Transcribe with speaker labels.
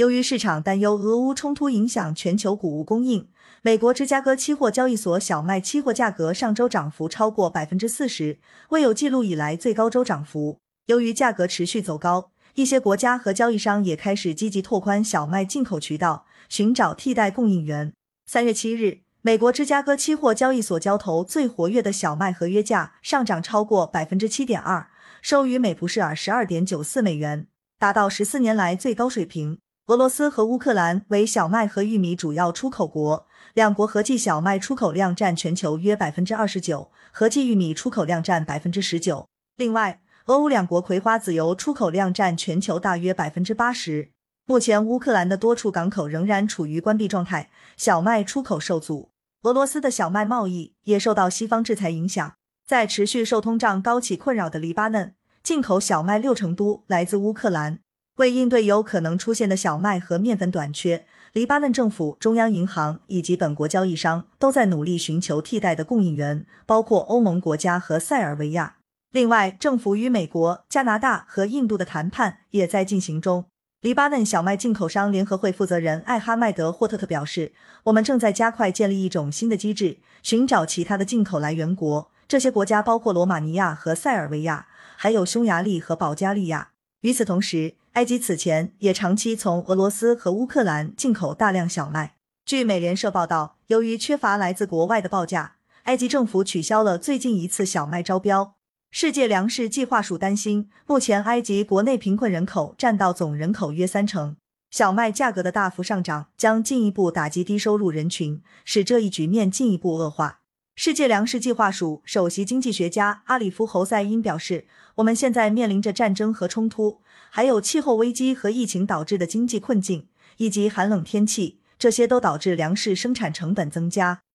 Speaker 1: 由于市场担忧俄乌冲突影响全球谷物供应，美国芝加哥期货交易所小麦期货价格上周涨幅超过百分之四十，未有记录以来最高周涨幅。由于价格持续走高，一些国家和交易商也开始积极拓宽小麦进口渠道，寻找替代供应源。三月七日，美国芝加哥期货交易所交投最活跃的小麦合约价上涨超过百分之七点二，收于每普式尔十二点九四美元，达到十四年来最高水平。俄罗斯和乌克兰为小麦和玉米主要出口国，两国合计小麦出口量占全球约百分之二十九，合计玉米出口量占百分之十九。另外，俄乌两国葵花籽油出口量占全球大约百分之八十。目前，乌克兰的多处港口仍然处于关闭状态，小麦出口受阻。俄罗斯的小麦贸易也受到西方制裁影响。在持续受通胀高企困扰的黎巴嫩，进口小麦六成都来自乌克兰。为应对有可能出现的小麦和面粉短缺，黎巴嫩政府、中央银行以及本国交易商都在努力寻求替代的供应源，包括欧盟国家和塞尔维亚。另外，政府与美国、加拿大和印度的谈判也在进行中。黎巴嫩小麦进口商联合会负责人艾哈迈德·霍特特表示：“我们正在加快建立一种新的机制，寻找其他的进口来源国。这些国家包括罗马尼亚和塞尔维亚，还有匈牙利和保加利亚。”与此同时，埃及此前也长期从俄罗斯和乌克兰进口大量小麦。据美联社报道，由于缺乏来自国外的报价，埃及政府取消了最近一次小麦招标。世界粮食计划署担心，目前埃及国内贫困人口占到总人口约三成，小麦价格的大幅上涨将进一步打击低收入人群，使这一局面进一步恶化。世界粮食计划署首席经济学家阿里夫·侯赛因表示。我们现在面临着战争和冲突，还有气候危机和疫情导致的经济困境，以及寒冷天气，这些都导致粮食生产成本增加。